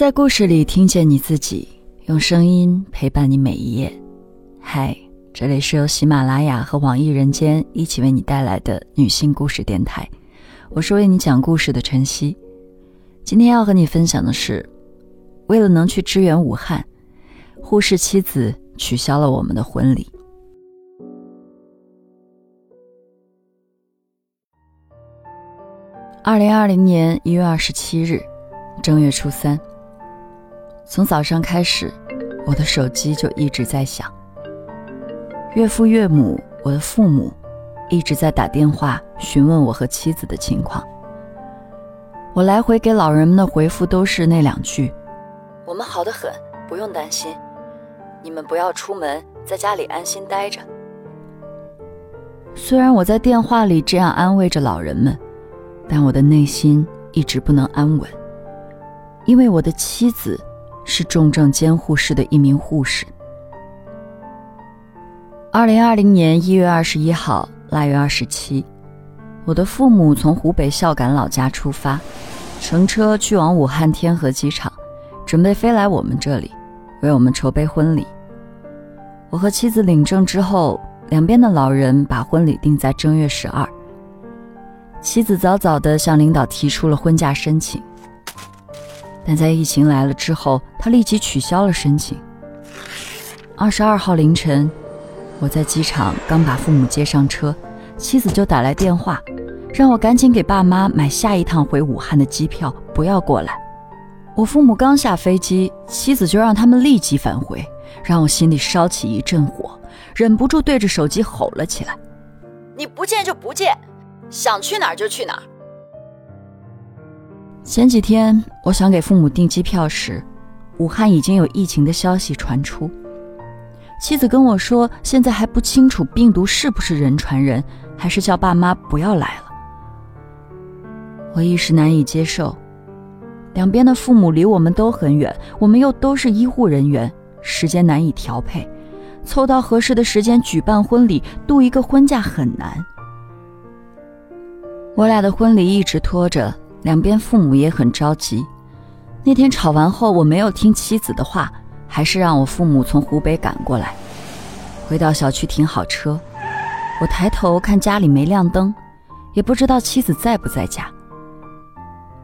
在故事里听见你自己，用声音陪伴你每一页。嗨，这里是由喜马拉雅和网易人间一起为你带来的女性故事电台，我是为你讲故事的晨曦。今天要和你分享的是，为了能去支援武汉，护士妻子取消了我们的婚礼。二零二零年一月二十七日，正月初三。从早上开始，我的手机就一直在响。岳父岳母，我的父母，一直在打电话询问我和妻子的情况。我来回给老人们的回复都是那两句：“我们好得很，不用担心。你们不要出门，在家里安心待着。”虽然我在电话里这样安慰着老人们。但我的内心一直不能安稳，因为我的妻子是重症监护室的一名护士。二零二零年一月二十一号腊月二十七，我的父母从湖北孝感老家出发，乘车去往武汉天河机场，准备飞来我们这里，为我们筹备婚礼。我和妻子领证之后，两边的老人把婚礼定在正月十二。妻子早早的向领导提出了婚假申请，但在疫情来了之后，他立即取消了申请。二十二号凌晨，我在机场刚把父母接上车，妻子就打来电话，让我赶紧给爸妈买下一趟回武汉的机票，不要过来。我父母刚下飞机，妻子就让他们立即返回，让我心里烧起一阵火，忍不住对着手机吼了起来：“你不见就不见！”想去哪儿就去哪儿。前几天我想给父母订机票时，武汉已经有疫情的消息传出。妻子跟我说，现在还不清楚病毒是不是人传人，还是叫爸妈不要来了。我一时难以接受，两边的父母离我们都很远，我们又都是医护人员，时间难以调配，凑到合适的时间举办婚礼，度一个婚假很难。我俩的婚礼一直拖着，两边父母也很着急。那天吵完后，我没有听妻子的话，还是让我父母从湖北赶过来。回到小区停好车，我抬头看家里没亮灯，也不知道妻子在不在家。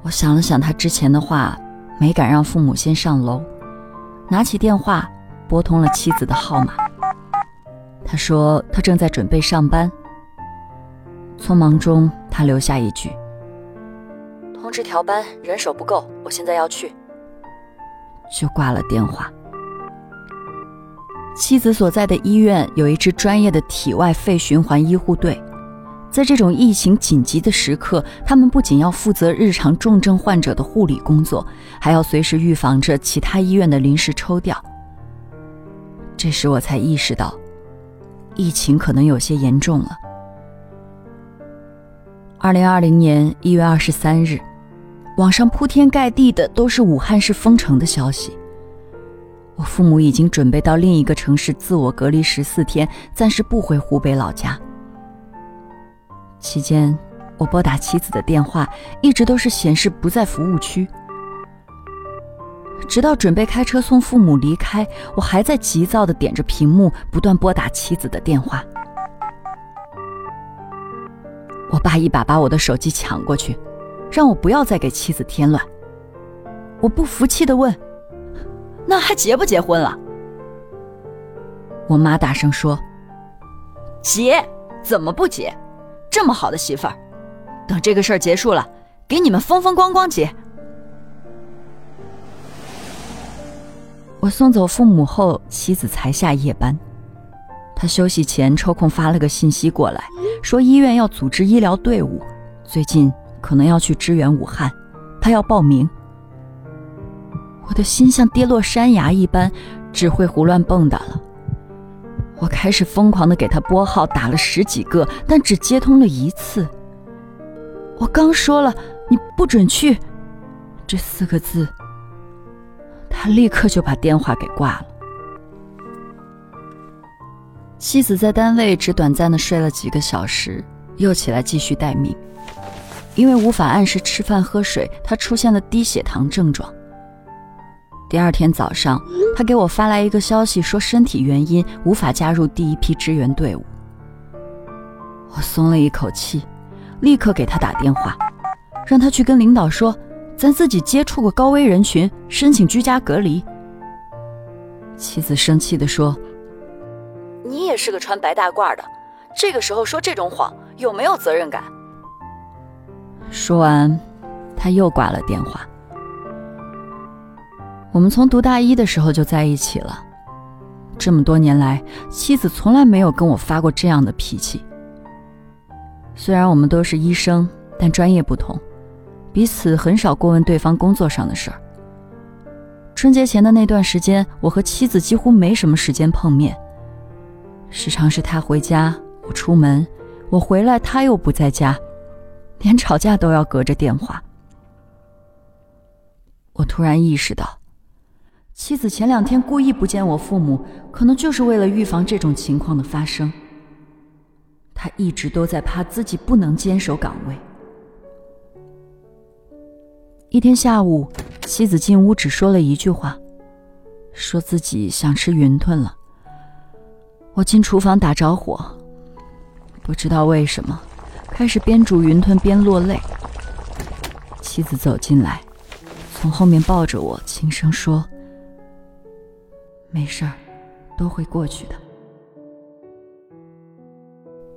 我想了想他之前的话，没敢让父母先上楼，拿起电话拨通了妻子的号码。他说他正在准备上班。匆忙中，他留下一句：“知调班，人手不够，我现在要去。”就挂了电话。妻子所在的医院有一支专业的体外肺循环医护队，在这种疫情紧急的时刻，他们不仅要负责日常重症患者的护理工作，还要随时预防着其他医院的临时抽调。这时我才意识到，疫情可能有些严重了。二零二零年一月二十三日，网上铺天盖地的都是武汉市封城的消息。我父母已经准备到另一个城市自我隔离十四天，暂时不回湖北老家。期间，我拨打妻子的电话，一直都是显示不在服务区。直到准备开车送父母离开，我还在急躁的点着屏幕，不断拨打妻子的电话。我爸一把把我的手机抢过去，让我不要再给妻子添乱。我不服气的问：“那还结不结婚了？”我妈大声说：“结，怎么不结？这么好的媳妇儿，等这个事儿结束了，给你们风风光光结。”我送走父母后，妻子才下夜班。他休息前抽空发了个信息过来。说医院要组织医疗队伍，最近可能要去支援武汉，他要报名。我的心像跌落山崖一般，只会胡乱蹦跶了。我开始疯狂的给他拨号，打了十几个，但只接通了一次。我刚说了“你不准去”这四个字，他立刻就把电话给挂了。妻子在单位只短暂的睡了几个小时，又起来继续待命。因为无法按时吃饭喝水，他出现了低血糖症状。第二天早上，他给我发来一个消息，说身体原因无法加入第一批支援队伍。我松了一口气，立刻给他打电话，让他去跟领导说，咱自己接触过高危人群，申请居家隔离。妻子生气地说：“你也是个穿白大褂的，这个时候说这种谎，有没有责任感？”说完，他又挂了电话。我们从读大一的时候就在一起了，这么多年来，妻子从来没有跟我发过这样的脾气。虽然我们都是医生，但专业不同，彼此很少过问对方工作上的事儿。春节前的那段时间，我和妻子几乎没什么时间碰面，时常是他回家，我出门，我回来，他又不在家，连吵架都要隔着电话。我突然意识到。妻子前两天故意不见我父母，可能就是为了预防这种情况的发生。他一直都在怕自己不能坚守岗位。一天下午，妻子进屋只说了一句话，说自己想吃云吞了。我进厨房打着火，不知道为什么，开始边煮云吞边落泪。妻子走进来，从后面抱着我，轻声说。没事儿，都会过去的。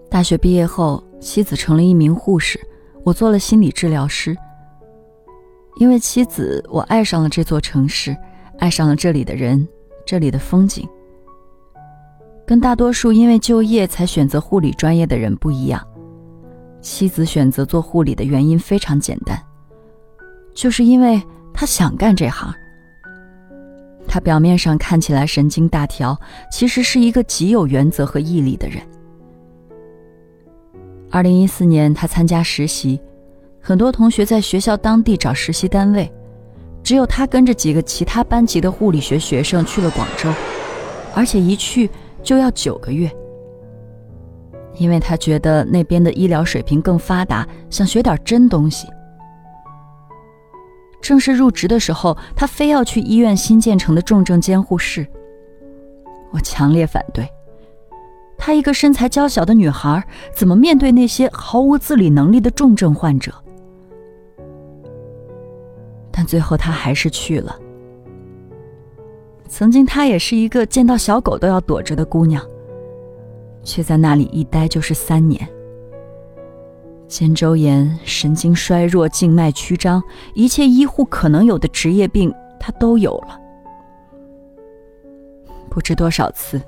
大学毕业后，妻子成了一名护士，我做了心理治疗师。因为妻子，我爱上了这座城市，爱上了这里的人，这里的风景。跟大多数因为就业才选择护理专业的人不一样，妻子选择做护理的原因非常简单，就是因为她想干这行。他表面上看起来神经大条，其实是一个极有原则和毅力的人。二零一四年，他参加实习，很多同学在学校当地找实习单位，只有他跟着几个其他班级的护理学学生去了广州，而且一去就要九个月，因为他觉得那边的医疗水平更发达，想学点真东西。正式入职的时候，他非要去医院新建成的重症监护室。我强烈反对。她一个身材娇小的女孩，怎么面对那些毫无自理能力的重症患者？但最后她还是去了。曾经她也是一个见到小狗都要躲着的姑娘，却在那里一待就是三年。肩周炎、神经衰弱、静脉曲张，一切医护可能有的职业病，他都有了。不知多少次，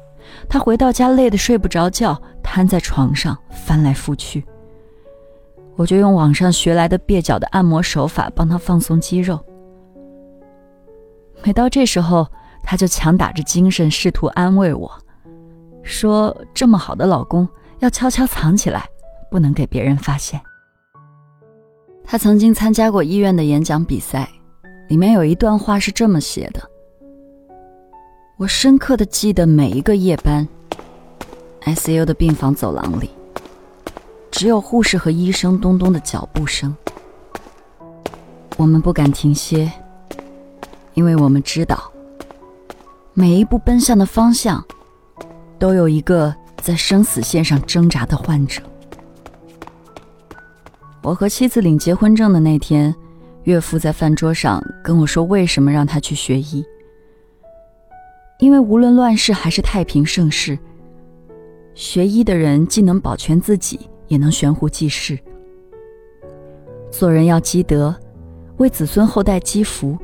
他回到家累得睡不着觉，瘫在床上翻来覆去。我就用网上学来的蹩脚的按摩手法帮他放松肌肉。每到这时候，他就强打着精神试图安慰我，说：“这么好的老公，要悄悄藏起来。”不能给别人发现。他曾经参加过医院的演讲比赛，里面有一段话是这么写的：“我深刻的记得每一个夜班，ICU 的病房走廊里，只有护士和医生咚咚的脚步声。我们不敢停歇，因为我们知道，每一步奔向的方向，都有一个在生死线上挣扎的患者。”我和妻子领结婚证的那天，岳父在饭桌上跟我说：“为什么让他去学医？因为无论乱世还是太平盛世，学医的人既能保全自己，也能悬壶济世。做人要积德，为子孙后代积福。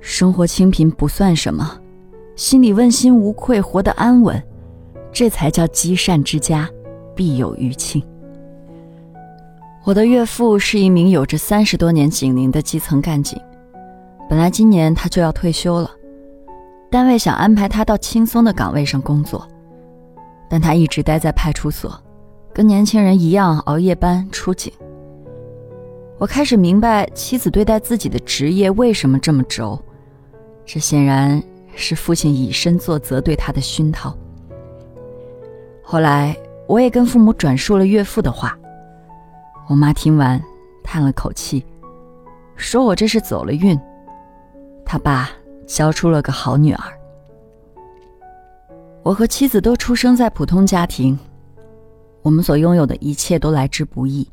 生活清贫不算什么，心里问心无愧，活得安稳，这才叫积善之家，必有余庆。”我的岳父是一名有着三十多年警龄的基层干警，本来今年他就要退休了，单位想安排他到轻松的岗位上工作，但他一直待在派出所，跟年轻人一样熬夜班出警。我开始明白妻子对待自己的职业为什么这么轴，这显然是父亲以身作则对他的熏陶。后来我也跟父母转述了岳父的话。我妈听完，叹了口气，说：“我这是走了运。他爸教出了个好女儿。我和妻子都出生在普通家庭，我们所拥有的一切都来之不易。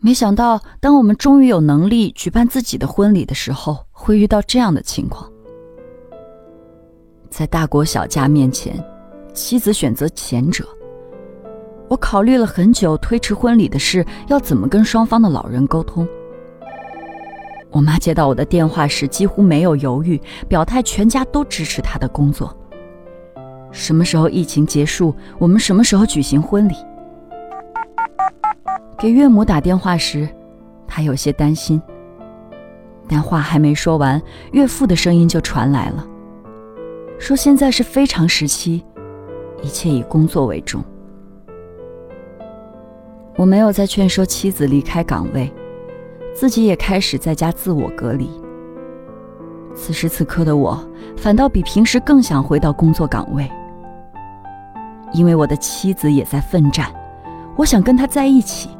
没想到，当我们终于有能力举办自己的婚礼的时候，会遇到这样的情况。在大国小家面前，妻子选择前者。我考虑了很久，推迟婚礼的事要怎么跟双方的老人沟通。我妈接到我的电话时几乎没有犹豫，表态全家都支持她的工作。什么时候疫情结束？我们什么时候举行婚礼？给岳母打电话时，她有些担心，但话还没说完，岳父的声音就传来了，说现在是非常时期，一切以工作为重。我没有再劝说妻子离开岗位，自己也开始在家自我隔离。此时此刻的我，反倒比平时更想回到工作岗位。因为我的妻子也在奋战，我想跟她在一起。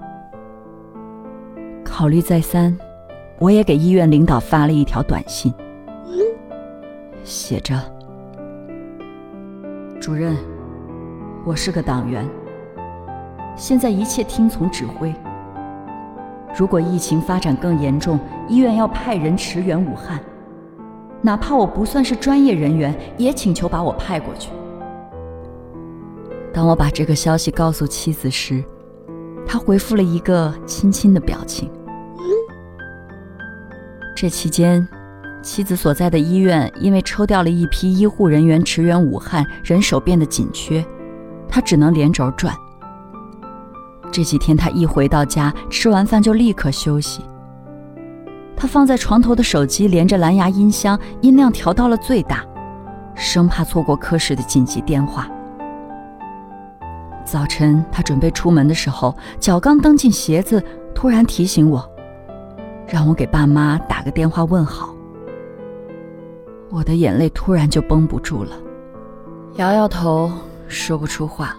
考虑再三，我也给医院领导发了一条短信，写着：“主任，我是个党员，现在一切听从指挥。如果疫情发展更严重，医院要派人驰援武汉，哪怕我不算是专业人员，也请求把我派过去。”当我把这个消息告诉妻子时，他回复了一个亲亲的表情。这期间，妻子所在的医院因为抽调了一批医护人员驰援武汉，人手变得紧缺，他只能连轴转。这几天，他一回到家，吃完饭就立刻休息。他放在床头的手机连着蓝牙音箱，音量调到了最大，生怕错过科室的紧急电话。早晨，他准备出门的时候，脚刚蹬进鞋子，突然提醒我，让我给爸妈打个电话问好。我的眼泪突然就绷不住了，摇摇头，说不出话。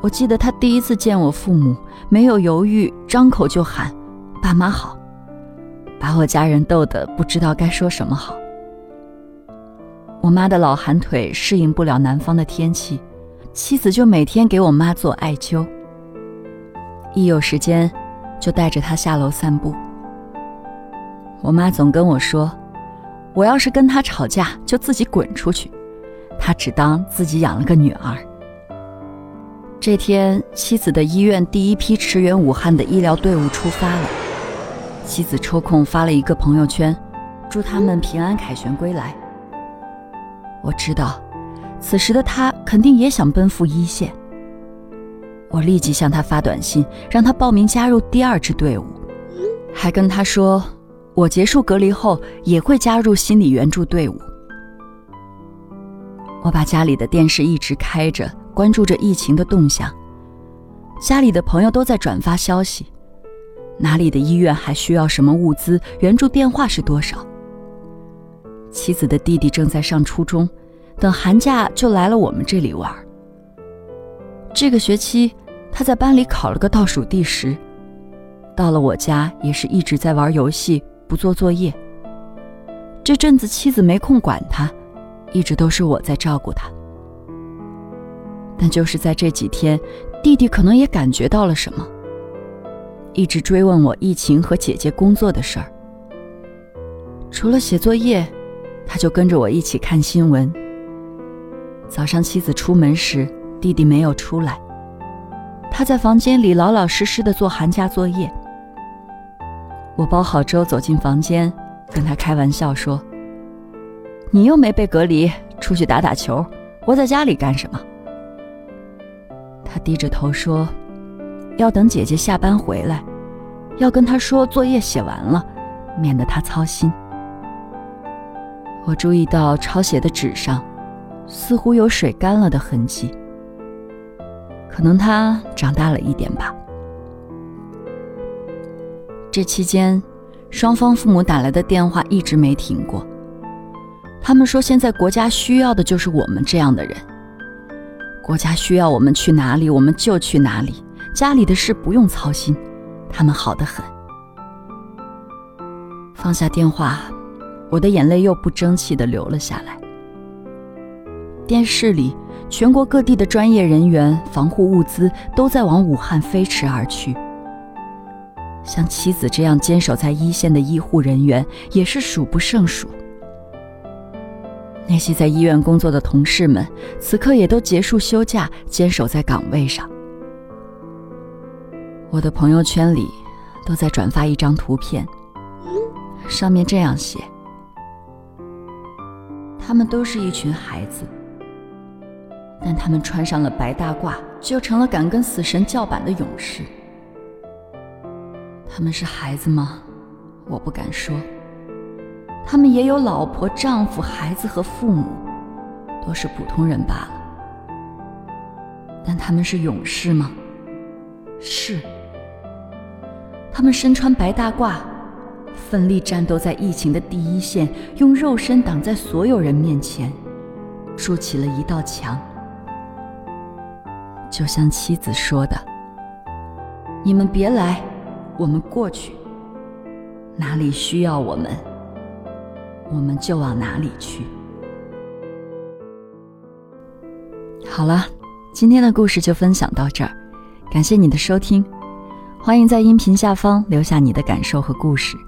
我记得他第一次见我父母，没有犹豫，张口就喊“爸妈好”，把我家人逗得不知道该说什么好。我妈的老寒腿适应不了南方的天气。妻子就每天给我妈做艾灸，一有时间就带着她下楼散步。我妈总跟我说：“我要是跟他吵架，就自己滚出去。”他只当自己养了个女儿。这天，妻子的医院第一批驰援武汉的医疗队伍出发了，妻子抽空发了一个朋友圈，祝他们平安凯旋归来。我知道。此时的他肯定也想奔赴一线。我立即向他发短信，让他报名加入第二支队伍，还跟他说，我结束隔离后也会加入心理援助队伍。我把家里的电视一直开着，关注着疫情的动向。家里的朋友都在转发消息，哪里的医院还需要什么物资，援助电话是多少？妻子的弟弟正在上初中。等寒假就来了我们这里玩。这个学期他在班里考了个倒数第十，到了我家也是一直在玩游戏，不做作业。这阵子妻子没空管他，一直都是我在照顾他。但就是在这几天，弟弟可能也感觉到了什么，一直追问我疫情和姐姐工作的事儿。除了写作业，他就跟着我一起看新闻。早上，妻子出门时，弟弟没有出来。他在房间里老老实实的做寒假作业。我包好粥走进房间，跟他开玩笑说：“你又没被隔离，出去打打球，窝在家里干什么？”他低着头说：“要等姐姐下班回来，要跟她说作业写完了，免得她操心。”我注意到抄写的纸上。似乎有水干了的痕迹，可能他长大了一点吧。这期间，双方父母打来的电话一直没停过。他们说，现在国家需要的就是我们这样的人。国家需要我们去哪里，我们就去哪里，家里的事不用操心，他们好得很。放下电话，我的眼泪又不争气地流了下来。电视里，全国各地的专业人员、防护物资都在往武汉飞驰而去。像妻子这样坚守在一线的医护人员也是数不胜数。那些在医院工作的同事们，此刻也都结束休假，坚守在岗位上。我的朋友圈里，都在转发一张图片，上面这样写：他们都是一群孩子。但他们穿上了白大褂，就成了敢跟死神叫板的勇士。他们是孩子吗？我不敢说。他们也有老婆、丈夫、孩子和父母，都是普通人罢了。但他们是勇士吗？是。他们身穿白大褂，奋力战斗在疫情的第一线，用肉身挡在所有人面前，筑起了一道墙。就像妻子说的：“你们别来，我们过去。哪里需要我们，我们就往哪里去。”好了，今天的故事就分享到这儿，感谢你的收听，欢迎在音频下方留下你的感受和故事，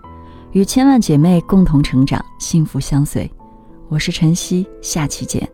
与千万姐妹共同成长，幸福相随。我是晨曦，下期见。